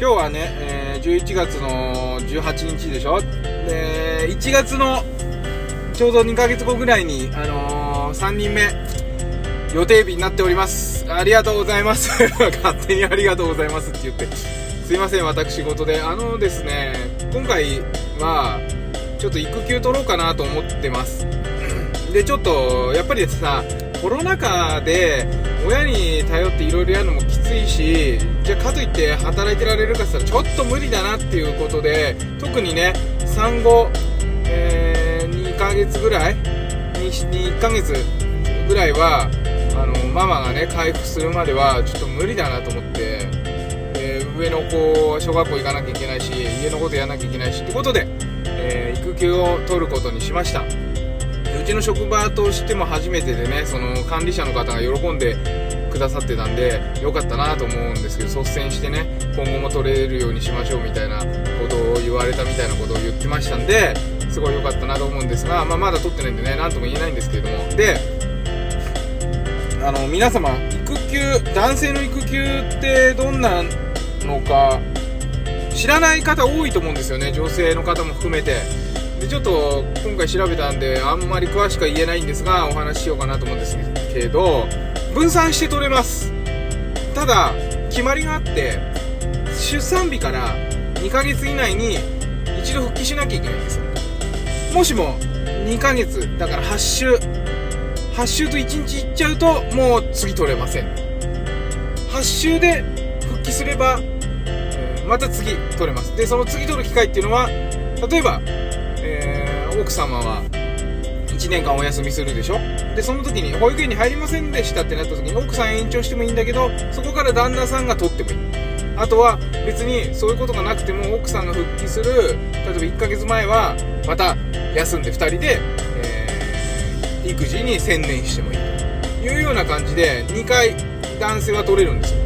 今日はね、えー、11月の18日でしょ。で1月のちょうど2ヶ月後ぐらいに、あのー、3人目予定日になっております。ありがとうございます。勝手にありがとうございますって言って。すいません私事で。あのですね今回はちょっと育休取ろうかなと思ってます。でちょっとやっぱりさコロナ禍で親に頼っていろいろやるのもきついしじゃあかといって働いてられるかって言ったらちょっと無理だなっていうことで特にね産後、えー、2ヶ月ぐらい 2, 1ヶ月ぐらいはあのママがね回復するまではちょっと無理だなと思ってで上の子小学校行かなきゃいけないし家のことやらなきゃいけないしってことで、えー、育休を取ることにしました。うちの職場としても初めてでねその管理者の方が喜んでくださってたんで良かったなと思うんですけど率先してね今後も取れるようにしましょうみたいなことを言われたみたいなことを言ってましたんですごい良かったなと思うんですが、まあ、まだ取ってないんでね何とも言えないんですけれども。であの皆様育休男性の育休ってどんなのか知らない方多いと思うんですよね。女性の方も含めて。でちょっと今回調べたんであんまり詳しくは言えないんですがお話ししようかなと思うんですけど分散して取れます。ただ決まりがあって出産日から2ヶ月以内に一度復帰しなきゃいけないんですよ。もしも2ヶ月だから8週8週と1日いっちゃうともう次取れません。8週で復帰すればまた次取れます。でその次取る機会っていうのは例えば奥様は1年間お休みするでしょ？でその時に保育園に入りませんでしたってなった時に奥さん延長してもいいんだけどそこから旦那さんが取ってもいい。あとは別にそういうことがなくても奥さんが復帰する例えば1ヶ月前はまた休んで2人で、えー、育児に専念してもいいと。いうような感じで2回男性は取れるんですよ。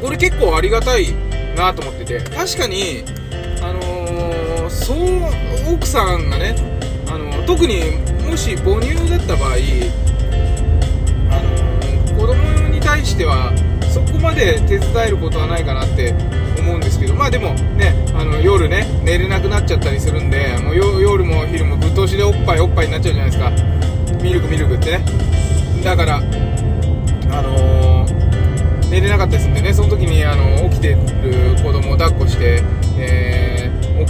これ結構ありがたいなと思ってて確かにあのー、そう奥さんがねあの特にもし母乳だった場合あの子供に対してはそこまで手伝えることはないかなって思うんですけどまあでもねあの夜ね寝れなくなっちゃったりするんでもう夜も昼もぶっ通しでおっぱいおっぱいになっちゃうじゃないですか。ミルクミルクってね。だからあのー、寝れなかったりするんでねその時にあの起きてる子供を抱っこして、えー、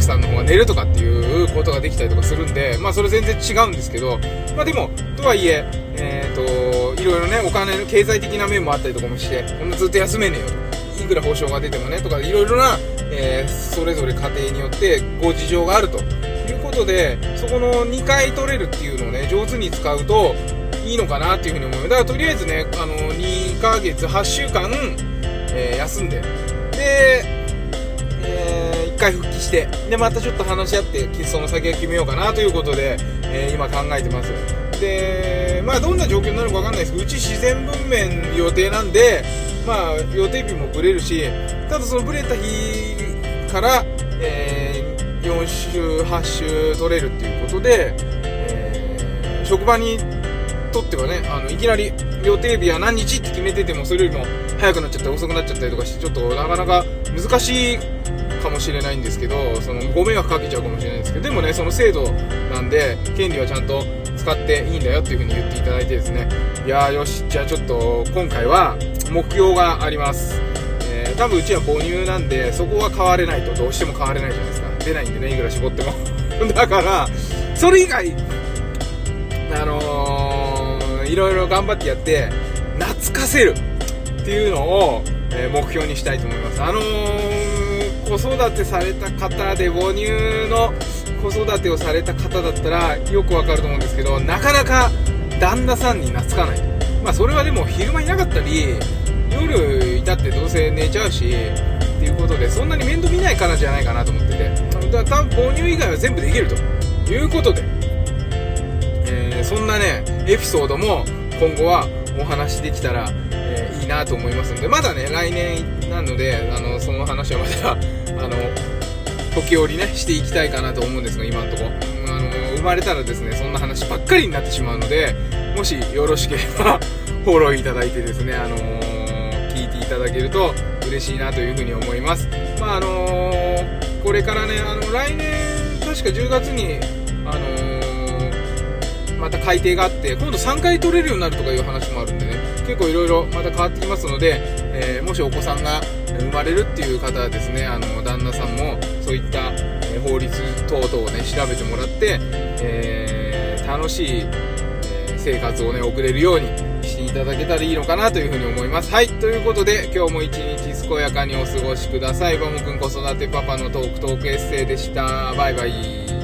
さんの方が寝るとかっていうことができたりとかするんで、まあそれ全然違うんですけど、まあでも、とはいえ、えっ、ー、と、いろいろね、お金の経済的な面もあったりとかもして、こんなずっと休めねえよと。いくら保証が出てもね、とか、いろいろな、えー、それぞれ家庭によってご事情があるということで、そこの2回取れるっていうのをね、上手に使うと、いいのかなっていうふうに思う。だからとりあえずね、あの、2ヶ月、8週間、えー、休んで、で、1回復帰してでまたちょっと話し合ってその先は決めようかなということで、えー、今考えてます。でまあどんな状況になるか分かんないですけどうち自然分娩予定なんでまあ予定日もぶれるしただそのぶれた日から、えー、4週8週取れるっていうことで、えー、職場にとってはねあのいきなり予定日は何日って決めててもそれよりも早くなっちゃったり遅くなっちゃったりとかしてちょっとなかなか難しいかもしれないんですけどそのご迷惑かけちゃうかもしれないんですけどでもねその制度なんで権利はちゃんと使っていいんだよっていう風に言っていただいてですね。いやーよしじゃあちょっと今回は目標があります、えー、多分うちは母乳なんでそこは変われないとどうしても変われないじゃないですか。出ないんでねいくら絞っても。だからそれ以外あのー、いろいろ頑張ってやって懐かせるっていうのを、え、目標にしたいと思います。あのー子育てされた方で母乳の子育てをされた方だったらよくわかると思うんですけどなかなか旦那さんに懐かない。まあそれはでも昼間いなかったり夜いたってどうせ寝ちゃうしっていうことでそんなに面倒見ないからじゃないかなと思ってて。だから母乳以外は全部できると。いうことで、えー、そんなねエピソードも今後はお話できたらえいいなと思いますのでまだね来年なのであのその話はまた あの時折ねしていきたいかなと思うんですが今のとこ。ろ、あの生まれたらですねそんな話ばっかりになってしまうのでもしよろしければ フォローいただいてですねあのー、聞いていただけると嬉しいなというふうに思います。まああのー、これからねあの来年確か10月にあのー、また改定があって今度3回取れるようになるとかいう話もあるんでね結構いろいろまた変わってきますので、えー、もしお子さんが生まれるっていう方はですねあの旦那さんもそういった、え法律等々をね調べてもらって、え楽しい、え生活をね送れるようにしていただけたらいいのかなというふうに思います。はい。ということで、今日も一日健やかにお過ごしください。バモくん子育てパパのトークトークエッセイでした。バイバイ。